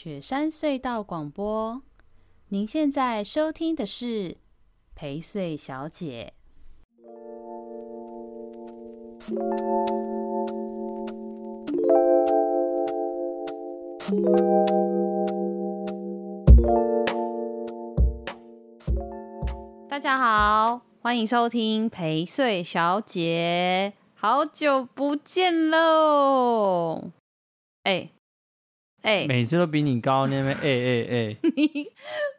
雪山隧道广播，您现在收听的是陪睡小姐。大家好，欢迎收听陪睡小姐，好久不见喽！哎。哎，每次都比你高那边，哎哎哎！你，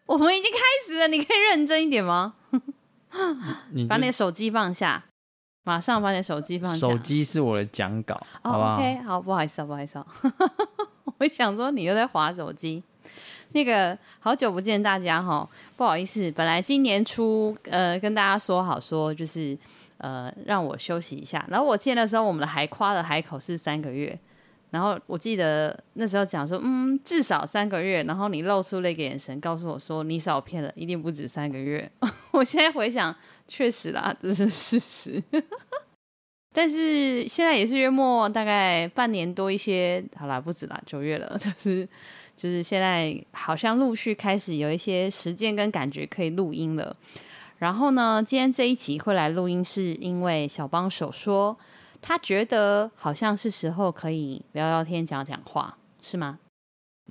我们已经开始了，你可以认真一点吗？你把你的手机放下，马上把你的手机放下。手机是我的讲稿，哦、好不好？OK，好，不好意思啊，不好意思啊。我想说你又在划手机。那个好久不见大家哈，不好意思，本来今年初呃跟大家说好说就是呃让我休息一下，然后我见的时候我们的海夸的海口是三个月。然后我记得那时候讲说，嗯，至少三个月。然后你露出了一个眼神，告诉我说你少骗了，一定不止三个月。我现在回想，确实啦，这是事实。但是现在也是月末，大概半年多一些，好啦，不止啦，九月了。就是就是现在好像陆续开始有一些时间跟感觉可以录音了。然后呢，今天这一集会来录音，是因为小帮手说。他觉得好像是时候可以聊聊天、讲讲话，是吗？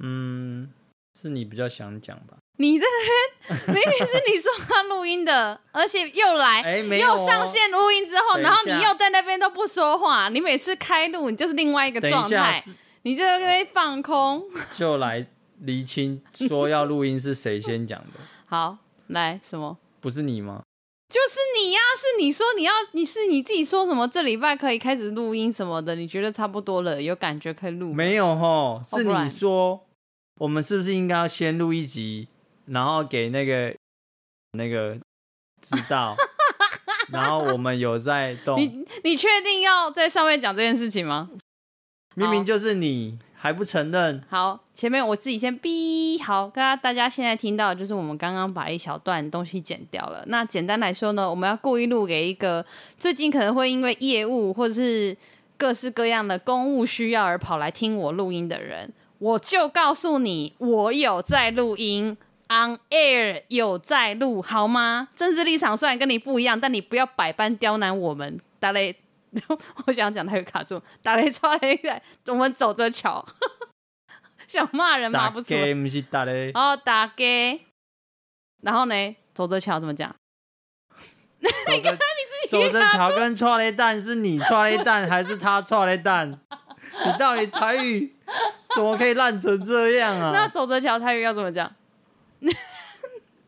嗯，是你比较想讲吧？你在那边明明是你说他录音的，而且又来，又上线录音之后，然后你又在那边都不说话。你每次开录，你就是另外一个状态，你就在那边放空。就来厘清，说要录音是谁先讲的？好，来什么？不是你吗？就是你呀、啊！是你说你要，你是你自己说什么？这礼拜可以开始录音什么的？你觉得差不多了，有感觉可以录？没有吼，是你说，我们是不是应该要先录一集，然后给那个那个知道，然后我们有在动？你你确定要在上面讲这件事情吗？明明就是你。还不承认？好，前面我自己先逼好，大家大家现在听到的就是我们刚刚把一小段东西剪掉了。那简单来说呢，我们要故意录给一个最近可能会因为业务或者是各式各样的公务需要而跑来听我录音的人，我就告诉你，我有在录音，on air 有在录，好吗？政治立场虽然跟你不一样，但你不要百般刁难我们，大雷。我想讲他有卡住，打雷抓雷来，我们走着瞧，想骂人骂不出来。不是打雷哦，打给，然后呢，走着瞧怎么讲？你看看你自己，走着瞧跟抓雷蛋是你抓雷蛋还是他抓雷蛋？你到底台语怎么可以烂成这样啊？那走着瞧台语要怎么讲？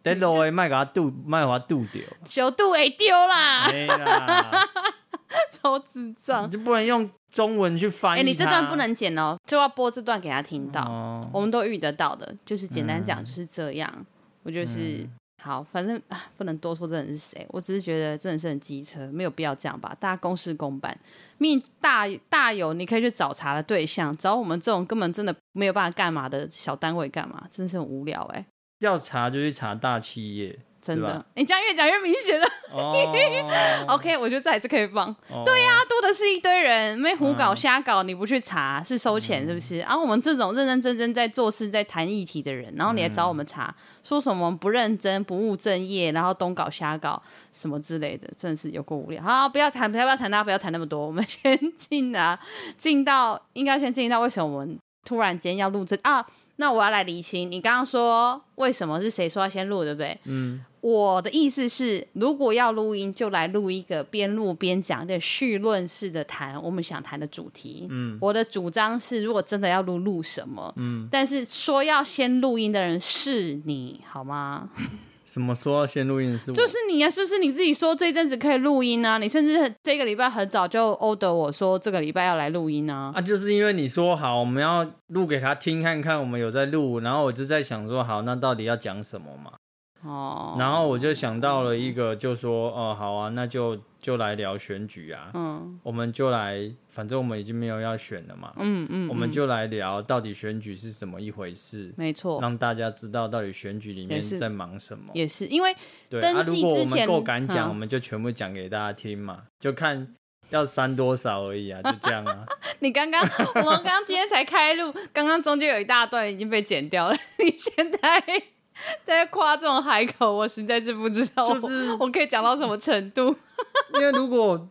得路诶，卖给他堵，卖给他堵掉，小肚会丢啦。没啦。超智障！你就不能用中文去翻译？哎、欸，你这段不能剪哦，就要播这段给他听到。哦、我们都遇得到的，就是简单讲就是这样。嗯、我就是、嗯、好，反正不能多说这人是谁。我只是觉得真的是很机车，没有必要这样吧？大家公事公办，命大大有你可以去找茬的对象，找我们这种根本真的没有办法干嘛的小单位干嘛？真的是很无聊哎、欸。要查就去查大企业。真的，你这样越讲越明显了。Oh. OK，我觉得这还是可以放。Oh. 对呀、啊，多的是一堆人没胡搞瞎搞，你不去查是收钱是不是？然后、嗯啊、我们这种认认真真在做事、在谈议题的人，然后你来找我们查，嗯、说什么不认真、不务正业，然后东搞瞎搞什么之类的，真的是有够无聊。好，不要谈，不要不要谈，大家不要谈那么多。我们先进啊，进到应该先进到为什么我们突然间要录这啊？那我要来厘清，你刚刚说为什么是谁说要先录，对不对？嗯。我的意思是，如果要录音，就来录一个边录边讲的叙论式的谈我们想谈的主题。嗯，我的主张是，如果真的要录，录什么？嗯，但是说要先录音的人是你，好吗？什么说要先录音是我？就是你啊，就是你自己说这阵子可以录音啊？你甚至这个礼拜很早就 order 我说这个礼拜要来录音啊？啊，就是因为你说好我们要录给他听看看，我们有在录，然后我就在想说，好，那到底要讲什么嘛？哦，然后我就想到了一个，就说哦，好啊，那就就来聊选举啊，嗯，我们就来，反正我们已经没有要选了嘛，嗯嗯，我们就来聊到底选举是怎么一回事，没错，让大家知道到底选举里面在忙什么，也是因为对啊，如果我们够敢讲，我们就全部讲给大家听嘛，就看要删多少而已啊，就这样啊。你刚刚我们刚刚今天才开录，刚刚中间有一大段已经被剪掉了。你现在 在夸这种海口，我实在是不知道，就是我可以讲到什么程度。因为如果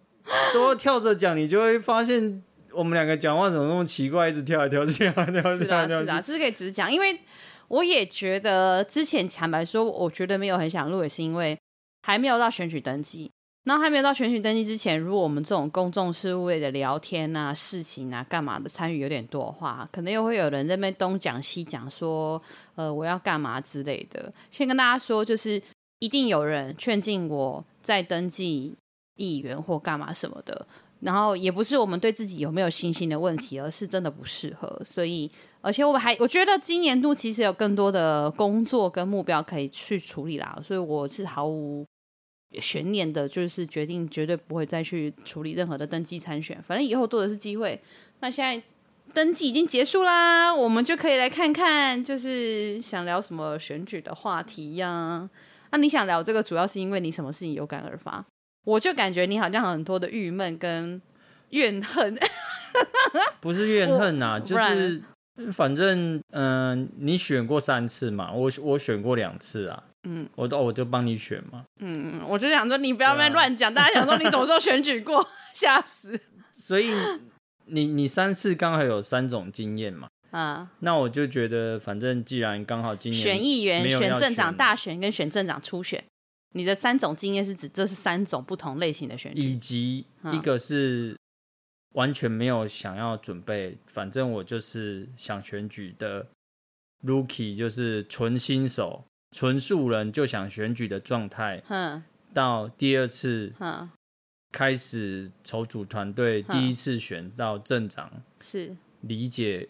都要跳着讲，你就会发现我们两个讲话怎么那么奇怪，一直跳来跳去，跳来跳去。是啊，是啊，这是可以直讲。因为我也觉得之前坦白说，我觉得没有很想录，也是因为还没有到选举登记。然后还没有到选举登记之前，如果我们这种公众事务类的聊天啊、事情啊、干嘛的参与有点多的话，可能又会有人在那边东讲西讲，说呃我要干嘛之类的。先跟大家说，就是一定有人劝进我再登记议员或干嘛什么的。然后也不是我们对自己有没有信心的问题，而是真的不适合。所以，而且我还我觉得今年度其实有更多的工作跟目标可以去处理啦。所以我是毫无。悬念的，就是决定绝对不会再去处理任何的登记参选，反正以后多的是机会。那现在登记已经结束啦，我们就可以来看看，就是想聊什么选举的话题呀、啊？那你想聊这个，主要是因为你什么事情有感而发？我就感觉你好像很多的郁闷跟怨恨，不是怨恨呐、啊，就是反正嗯、呃，你选过三次嘛，我我选过两次啊。嗯，我都我就帮你选嘛。嗯嗯，我就想说你不要乱乱讲，啊、大家想说你什么时候选举过，吓死。所以你你三次刚好有三种经验嘛。啊，那我就觉得反正既然刚好今年选议员、选镇长大选跟选镇长初选，你的三种经验是指这是三种不同类型的选举，以及一个是完全没有想要准备，反正我就是想选举的 rookie，就是纯新手。纯素人就想选举的状态，到第二次开始筹组团队，第一次选到镇长是。理解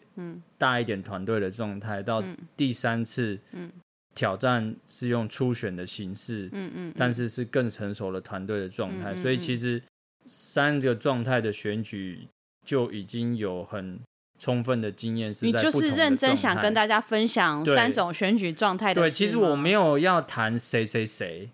大一点团队的状态，到第三次挑战是用初选的形式，但是是更成熟的团队的状态，所以其实三个状态的选举就已经有很。充分的经验是，你就是认真想跟大家分享三种选举状态的。对，其实我没有要谈谁谁谁，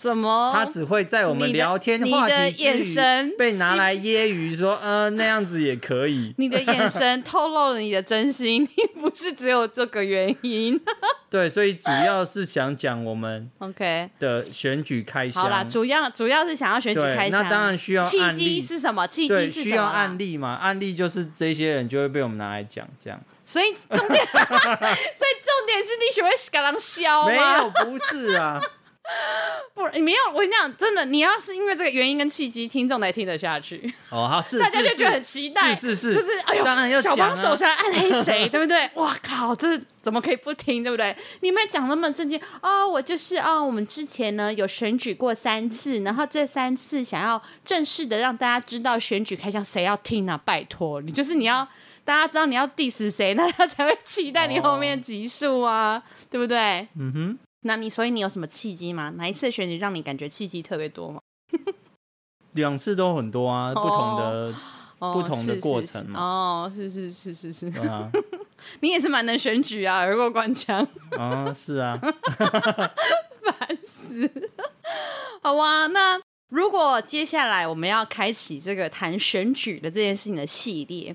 怎么？他只会在我们聊天话题眼神被拿来揶揄，说，呃，那样子也可以。你的眼神透露了你的真心，你不是只有这个原因。对，所以主要是想讲我们 OK 的选举开箱。好啦，主要主要是想要选举开箱。那当然需要契机是什么？契机是什么？需要案例嘛？案例就是这些人就会被我们拿来讲，这样。所以重点，所以重点是你喜欢搞人笑吗？没有，不是啊。不，你没有。我跟你讲，真的，你要是因为这个原因跟契机，听众才听得下去。哦，好，是，大家就觉得很期待，是是是，就是哎呦，当然要小帮手想要暗黑谁，对不对？哇靠，这怎么可以不听，对不对？你们讲那么正经哦，我就是哦，我们之前呢有选举过三次，然后这三次想要正式的让大家知道选举开箱，谁要听啊？拜托你，就是你要大家知道你要 diss 谁，那他才会期待你后面集数啊，哦、对不对？嗯哼。那你所以你有什么契机吗？哪一次选举让你感觉契机特别多吗？两次都很多啊，不同的、哦、不同的过程嘛。哦，是是是是是。你也是蛮能选举啊，耳过官腔。啊，是啊。烦死。好啊，那如果接下来我们要开启这个谈选举的这件事情的系列，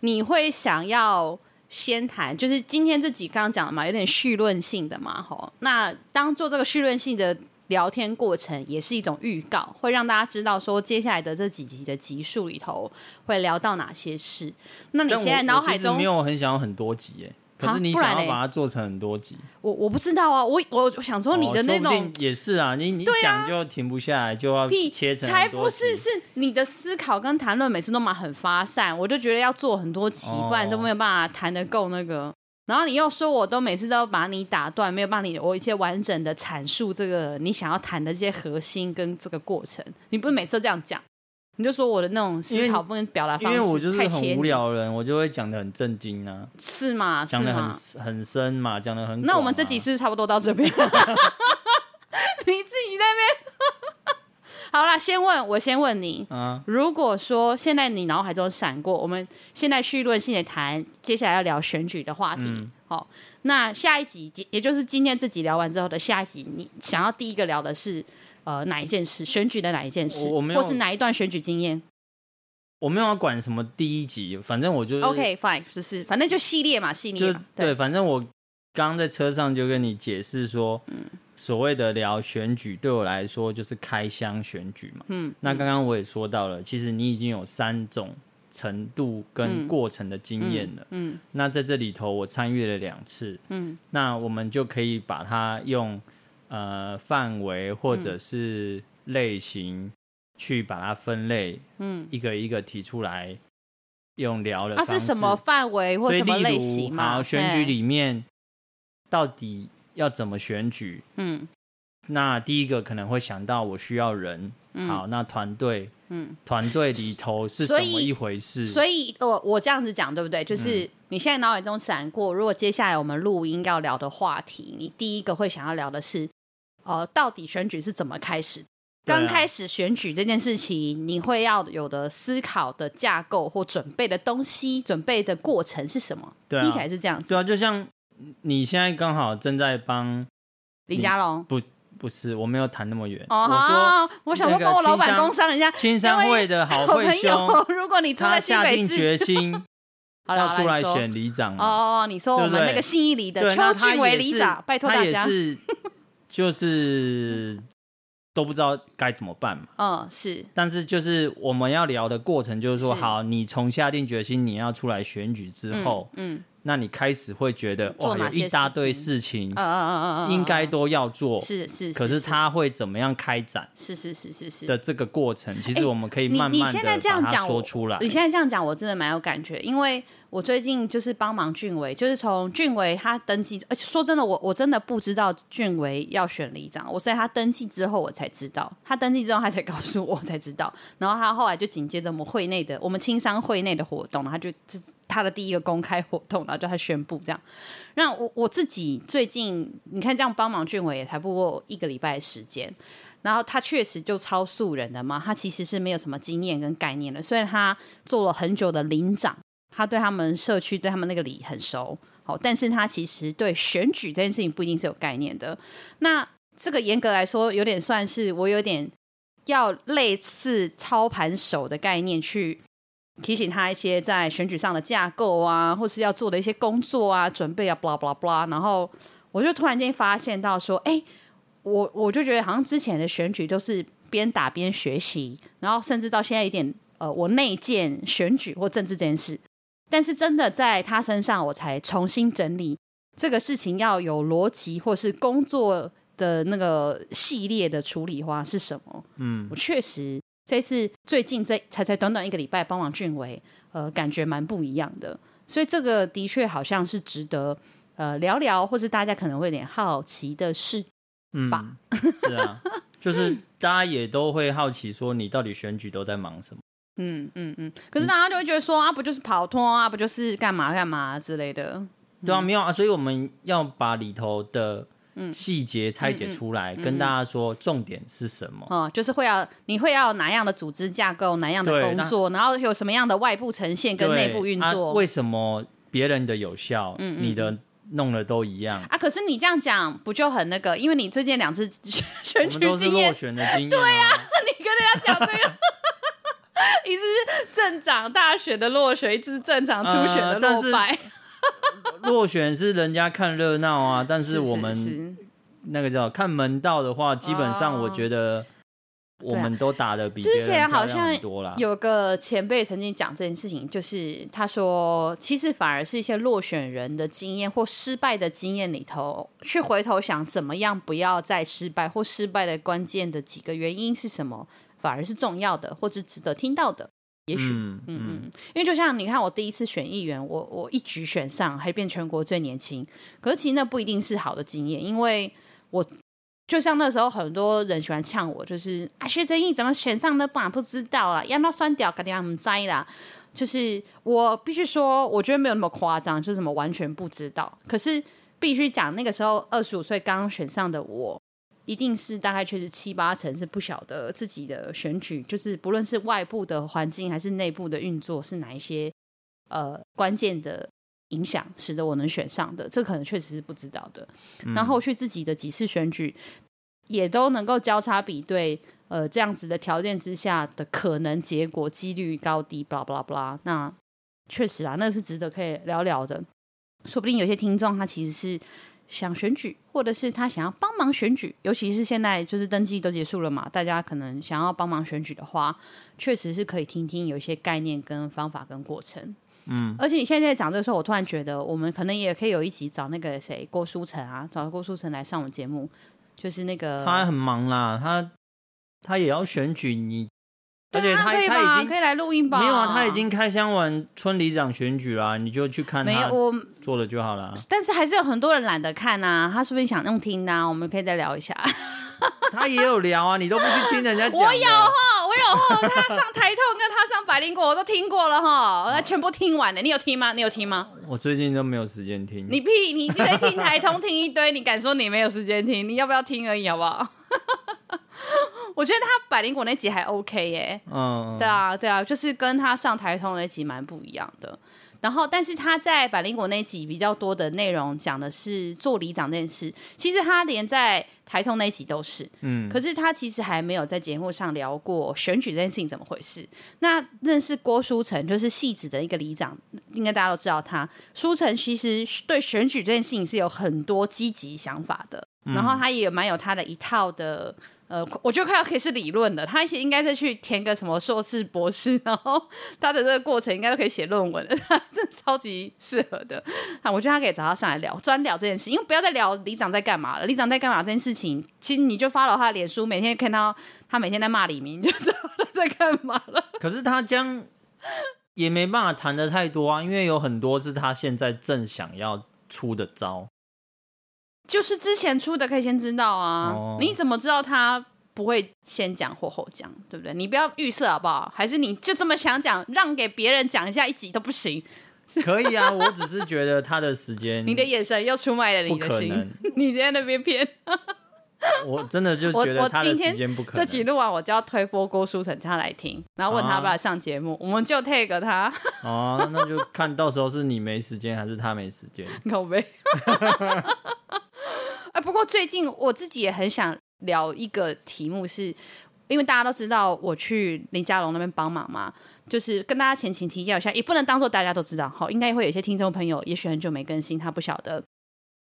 你会想要？先谈，就是今天这集刚刚讲了嘛，有点绪论性的嘛，吼。那当做这个绪论性的聊天过程，也是一种预告，会让大家知道说接下来的这几集的集数里头会聊到哪些事。那你现在脑海中没有很想要很多集耶？可是你想要把它做成很多集，我我不知道啊，我我我想说你的那种、哦、也是啊，你你讲就停不下来，就要切成才不是，是你的思考跟谈论每次都蛮很发散，我就觉得要做很多集，不然都没有办法谈得够那个。然后你又说我都每次都把你打断，没有办法你我一些完整的阐述这个你想要谈的这些核心跟这个过程，你不是每次都这样讲。你就说我的那种思考跟表达方式，因为我就是很无聊人，我就会讲的很震惊、啊。是吗？讲的很很深嘛，讲的很、啊。那我们这集是差不多到这边？你自己在那边。好啦，先问我先问你啊，如果说现在你脑海中闪过，我们现在绪论性的谈，接下来要聊选举的话题。嗯、好，那下一集，也就是今天这集聊完之后的下一集，你想要第一个聊的是？呃，哪一件事？选举的哪一件事？或是哪一段选举经验？我没有要管什么第一集，反正我就 OK fine，就是反正就系列嘛，系列嘛对，反正我刚刚在车上就跟你解释说，嗯，所谓的聊选举对我来说就是开箱选举嘛，嗯，那刚刚我也说到了，其实你已经有三种程度跟过程的经验了，嗯，嗯，那在这里头我参与了两次，嗯，那我们就可以把它用呃范围或者是类型。去把它分类，嗯，一个一个提出来，用聊的。它是什么范围或什么类型吗？好，选举里面到底要怎么选举？嗯，那第一个可能会想到我需要人，嗯、好，那团队，嗯，团队里头是怎么一回事？所以，所以我我这样子讲对不对？就是你现在脑海中闪过，如果接下来我们录音要聊的话题，你第一个会想要聊的是，呃，到底选举是怎么开始？刚开始选举这件事情，啊、你会要有的思考的架构或准备的东西，准备的过程是什么？对、啊，听起来是这样子。对啊，就像你现在刚好正在帮林佳龙，不，不是，我没有谈那么远。哦，我说，我想说帮我老板工商人家，青商会的好朋友，如果你住在新北市，他下定决心 要出来选里长。哦，你说我们那个信义里的邱俊伟里长，拜托大家，他也是，就是。都不知道该怎么办嘛？嗯，是。但是就是我们要聊的过程，就是说，是好，你从下定决心你要出来选举之后，嗯。嗯那你开始会觉得哇，有一大堆事情，嗯嗯嗯嗯，应该都要做，是是。可是他会怎么样开展？是是是是是的这个过程，其实我们可以慢慢的把它说出来。你现在这样讲，我真的蛮有感觉，因为我最近就是帮忙俊伟，就是从俊伟他登记，而且说真的，我我真的不知道俊伟要选里长，我是在他登记之后我才知道，他登记之后他才 告诉我才知道，然后他后来就紧接着我们会内的我们青商会内的活动，他就。他的第一个公开活动，然后就他宣布这样。那我我自己最近你看这样帮忙俊伟也才不过一个礼拜时间，然后他确实就超素人的嘛，他其实是没有什么经验跟概念的。虽然他做了很久的领长，他对他们社区对他们那个里很熟，好，但是他其实对选举这件事情不一定是有概念的。那这个严格来说，有点算是我有点要类似操盘手的概念去。提醒他一些在选举上的架构啊，或是要做的一些工作啊，准备啊，blah blah blah。然后我就突然间发现到说，哎，我我就觉得好像之前的选举都是边打边学习，然后甚至到现在有点呃，我内建选举或政治这件事。但是真的在他身上，我才重新整理这个事情要有逻辑，或是工作的那个系列的处理话是什么？嗯，我确实。这次最近这才才短短一个礼拜帮忙俊伟，呃，感觉蛮不一样的，所以这个的确好像是值得呃聊聊，或是大家可能会有点好奇的事吧？嗯，是啊，就是大家也都会好奇说你到底选举都在忙什么？嗯嗯嗯。可是大家就会觉得说啊，不就是跑脱啊，不就是干嘛干嘛之类的？对啊，没有啊，所以我们要把里头的。嗯，细节拆解出来，跟大家说重点是什么？哦、嗯，就是会要你会要哪样的组织架构，哪样的工作，然后有什么样的外部呈现跟内部运作？啊、为什么别人的有效，你的弄的都一样啊？可是你这样讲不就很那个？因为你最近两次 选举经验，选的经验，对呀、啊，你跟人家讲这个，一次是镇长大选的落选，一次是镇长初选的落败。呃落选是人家看热闹啊，但是我们那个叫看门道的话，基本上我觉得我们都打的比别人漂亮很多了。有个前辈曾经讲这件事情，就是他说，其实反而是一些落选人的经验或失败的经验里头，去回头想怎么样不要再失败，或失败的关键的几个原因是什么，反而是重要的，或是值得听到的。也许，嗯嗯嗯，因为就像你看，我第一次选议员，我我一举选上，还变全国最年轻。可是其实那不一定是好的经验，因为我就像那时候很多人喜欢呛我，就是啊，薛正义怎么选上的吧？不知道啦，要那酸掉，肯定他们栽啦。就是我必须说，我觉得没有那么夸张，就是什么完全不知道。可是必须讲，那个时候二十五岁刚刚选上的我。一定是大概确实七八成是不晓得自己的选举，就是不论是外部的环境还是内部的运作是哪一些呃关键的影响，使得我能选上的，这可能确实是不知道的。那、嗯、后续自己的几次选举也都能够交叉比对，呃这样子的条件之下的可能结果几率高低，巴拉巴拉巴拉。那确实啊，那是值得可以聊聊的。说不定有些听众他其实是想选举，或者是他想要帮忙选举，尤其是现在就是登记都结束了嘛，大家可能想要帮忙选举的话，确实是可以听听有一些概念跟方法跟过程。嗯，而且你现在在讲这个时候，我突然觉得我们可能也可以有一集找那个谁郭书成啊，找郭书成来上我们节目，就是那个他很忙啦，他他也要选举你。而且他他已经可以来录音吧？没有啊，他已经开箱完村里长选举啦，你就去看他做了就好了。但是还是有很多人懒得看呐，他是不是想用听呢？我们可以再聊一下。他也有聊啊，你都不去听人家讲。我有哈，我有哈，他上台通跟他上百灵果我都听过了哈，我全部听完了。你有听吗？你有听吗？我最近都没有时间听。你屁，你可以听台通听一堆，你敢说你没有时间听？你要不要听而已，好不好？我觉得他百灵果那集还 OK 耶，嗯，对啊，对啊，就是跟他上台通那集蛮不一样的。然后，但是他在百灵果那集比较多的内容讲的是做里长这件事。其实他连在台通那集都是，嗯，可是他其实还没有在节目上聊过选举这件事情怎么回事。那认识郭书成就是戏子的一个里长，应该大家都知道他。书成其实对选举这件事情是有很多积极想法的，然后他也蛮有他的一套的。呃，我觉得快要可以是理论的，他应该是去填个什么硕士、博士，然后他的这个过程应该都可以写论文的，这超级适合的。啊，我觉得他可以找他上来聊，专聊这件事，因为不要再聊里长在干嘛了。里长在干嘛这件事情，其实你就发了他的脸书，每天看到他每天在骂李明，就知道他在干嘛了。可是他将也没办法谈的太多啊，因为有很多是他现在正想要出的招。就是之前出的可以先知道啊，哦、你怎么知道他不会先讲或后讲，对不对？你不要预设好不好？还是你就这么想讲，让给别人讲一下一集都不行？可以啊，我只是觉得他的时间，你的眼神又出卖了你的心，你在那边骗。我真的就觉得他的时间不可能。这集录完我就要推播郭书成他来听，然后问他要不要上节目，啊、我们就 tag 他。哦，那就看到时候是你没时间还是他没时间？靠北。啊，不过最近我自己也很想聊一个题目是，因为大家都知道我去林佳龙那边帮忙嘛，就是跟大家前情提要一下，也不能当做大家都知道，好，应该会有一些听众朋友也许很久没更新，他不晓得。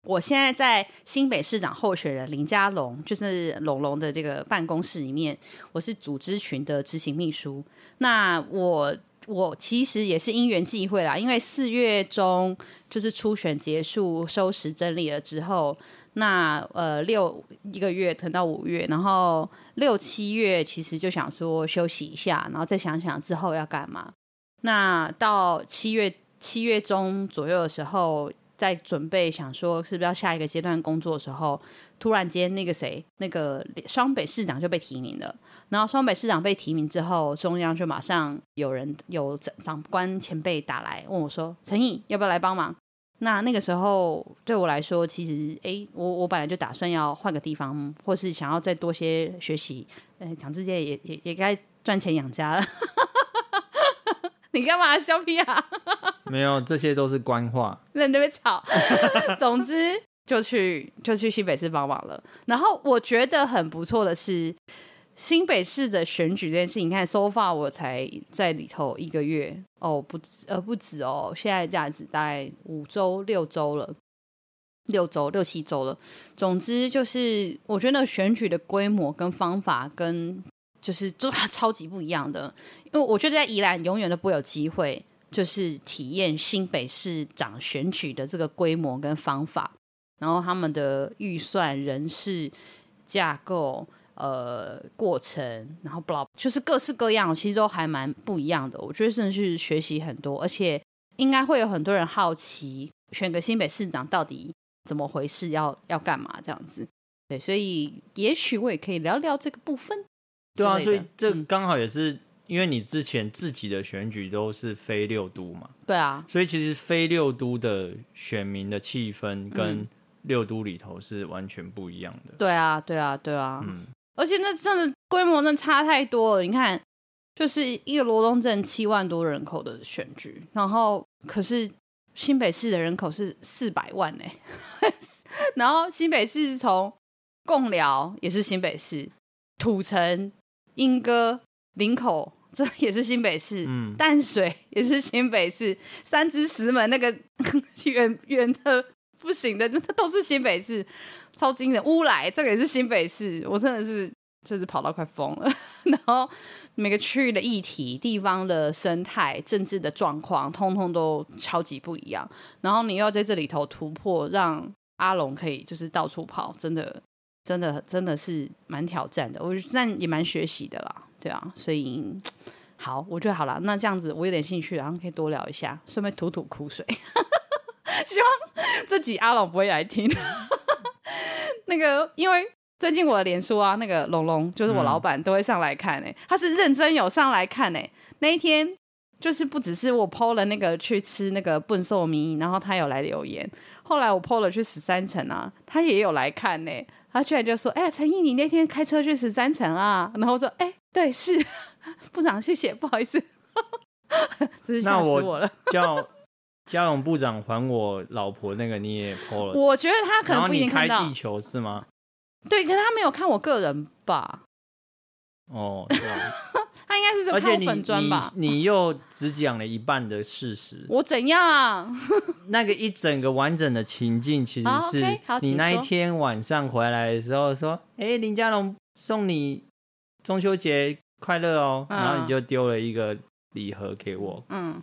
我现在在新北市长候选人林佳龙，就是龙龙的这个办公室里面，我是组织群的执行秘书。那我我其实也是因缘际会啦，因为四月中就是初选结束，收拾整理了之后，那呃六一个月等到五月，然后六七月其实就想说休息一下，然后再想想之后要干嘛。那到七月七月中左右的时候。在准备想说是不是要下一个阶段工作的时候，突然间那个谁，那个双北市长就被提名了。然后双北市长被提名之后，中央就马上有人有长官前辈打来问我说：“陈毅要不要来帮忙？”那那个时候对我来说，其实哎，我我本来就打算要换个地方，或是想要再多些学习。哎，讲这些也也也该赚钱养家了。你干嘛笑屁啊？没有，这些都是官话。那你那边吵。总之就去就去西北市帮忙了。然后我觉得很不错的是，新北市的选举这件事情，你看，so far 我才在里头一个月哦，不呃不止哦，现在这样子大概五周六周了，六周六七周了。总之就是，我觉得选举的规模跟方法跟。就是就超级不一样的，因为我觉得在宜兰永远都不会有机会，就是体验新北市长选举的这个规模跟方法，然后他们的预算、人事架构、呃过程，然后 blah 就是各式各样，其实都还蛮不一样的。我觉得真的是学习很多，而且应该会有很多人好奇，选个新北市长到底怎么回事，要要干嘛这样子。对，所以也许我也可以聊聊这个部分。对啊，所以这刚好也是因为你之前自己的选举都是非六都嘛，对啊，所以其实非六都的选民的气氛跟六都里头是完全不一样的。对啊，对啊，对啊，嗯，而且那真的规模真的差太多了。你看，就是一个罗东镇七万多人口的选举，然后可是新北市的人口是四百万呢，然后新北市是从贡寮也是新北市土城。莺歌、林口，这也是新北市。嗯，淡水也是新北市，三芝石门那个 远远的不行的，那都是新北市，超惊人。乌来这个也是新北市，我真的是就是跑到快疯了。然后每个区域的议题、地方的生态、政治的状况，通通都超级不一样。然后你要在这里头突破，让阿龙可以就是到处跑，真的。真的真的是蛮挑战的，我但也蛮学习的啦，对啊，所以好，我觉得好了，那这样子我有点兴趣，然后可以多聊一下，顺便吐吐苦水。希望这集阿龙不会来听。那个，因为最近我的脸书啊，那个龙龙就是我老板都会上来看哎、欸，他是认真有上来看哎、欸，那一天就是不只是我 PO 了那个去吃那个笨兽米，然后他有来留言，后来我 PO 了去十三层啊，他也有来看呢、他居然就说：“哎、欸，陈毅，你那天开车去十三层啊？”然后我说：“哎、欸，对，是部长，谢谢，不好意思，真是吓死我了。叫嘉荣部长还我老婆那个，你也 po 了。我觉得他可能不一定看到。开地球是吗？对，可是他没有看我个人吧？哦，对啊。他应该是就看粉砖吧？你，你，你又只讲了一半的事实。我怎样？那个一整个完整的情境，其实是你那一天晚上回来的时候说：“哎、欸，林嘉龙送你中秋节快乐哦。嗯”然后你就丢了一个礼盒给我。嗯。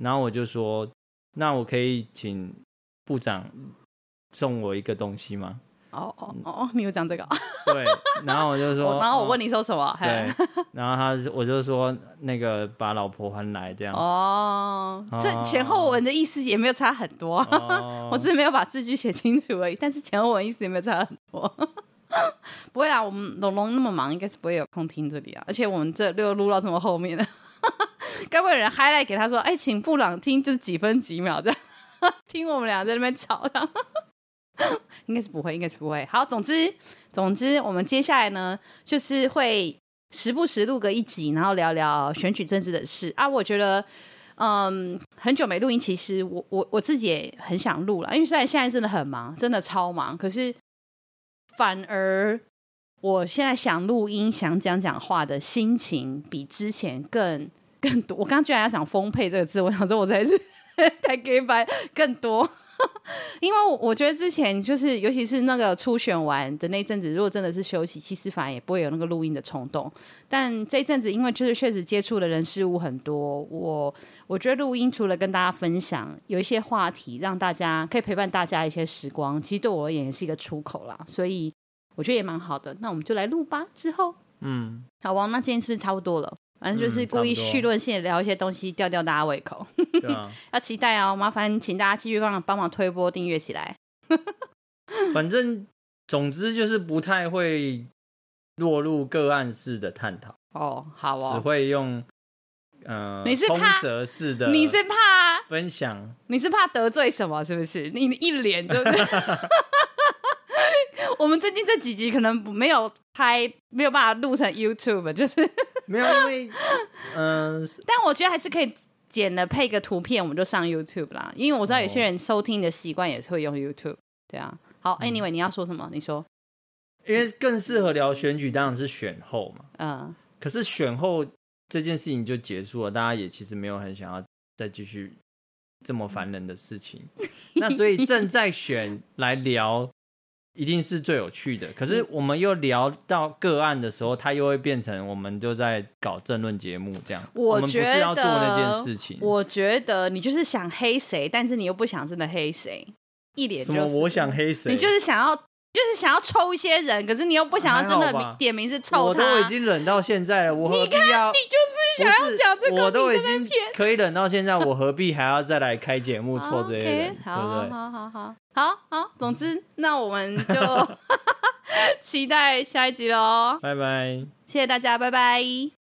然后我就说：“那我可以请部长送我一个东西吗？”哦哦哦，你有讲这个？对，然后我就说，然后我问你说什么？对，然后他我就说那个把老婆还来这样。哦，这前后文的意思也没有差很多，哦、我只是没有把字句写清楚而已。但是前后文意思也没有差很多。不会啦，我们龙龙那么忙，应该是不会有空听这里啊。而且我们这又录到这么后面了，该不会有人 highlight 给他说，哎，请布朗听这几分几秒这样，听我们俩在那边吵的。应该是不会，应该是不会。好，总之，总之，我们接下来呢，就是会时不时录个一集，然后聊聊选举政治的事啊。我觉得，嗯，很久没录音，其实我我我自己也很想录了，因为虽然现在真的很忙，真的超忙，可是反而我现在想录音、想讲讲话的心情比之前更更多。我刚居然要讲丰沛这个字，我想说我才是 太给白更多。因为我觉得之前就是，尤其是那个初选完的那阵子，如果真的是休息，其实反而也不会有那个录音的冲动。但这一阵子，因为就是确实接触的人事物很多，我我觉得录音除了跟大家分享，有一些话题让大家可以陪伴大家一些时光，其实对我而言也是一个出口啦。所以我觉得也蛮好的。那我们就来录吧。之后，嗯，好，王，那今天是不是差不多了？反正就是故意绪论性的聊一些东西，吊吊大家胃口。对啊，要期待哦！麻烦请大家继续帮帮忙推波、订阅起来。反正总之就是不太会落入个案式的探讨哦，好哦，只会用呃，你是怕则式的，你是怕分享，你是怕得罪什么？是不是？你一脸就是。我们最近这几集可能没有拍，没有办法录成 YouTube，就是。没有，因为嗯，呃、但我觉得还是可以剪了配个图片，我们就上 YouTube 啦。因为我知道有些人收听的习惯也是会用 YouTube，对啊。好，Anyway，你要说什么？你说。因为更适合聊选举，当然是选后嘛。嗯。可是选后这件事情就结束了，大家也其实没有很想要再继续这么烦人的事情。那所以正在选来聊。一定是最有趣的，可是我们又聊到个案的时候，它又会变成我们就在搞政论节目这样。我们不是要做那件事情。我觉得你就是想黑谁，但是你又不想真的黑谁，一点、就是、什么我想黑谁，你就是想要就是想要抽一些人，可是你又不想要真的点名是抽他。我都已经忍到现在了，我何必要？你就是想要讲这个，我都已经可以忍到现在，我何必还要再来开节目 抽这些人？好，对不对？好好好。好好，总之，那我们就 期待下一集喽！拜拜，谢谢大家，拜拜。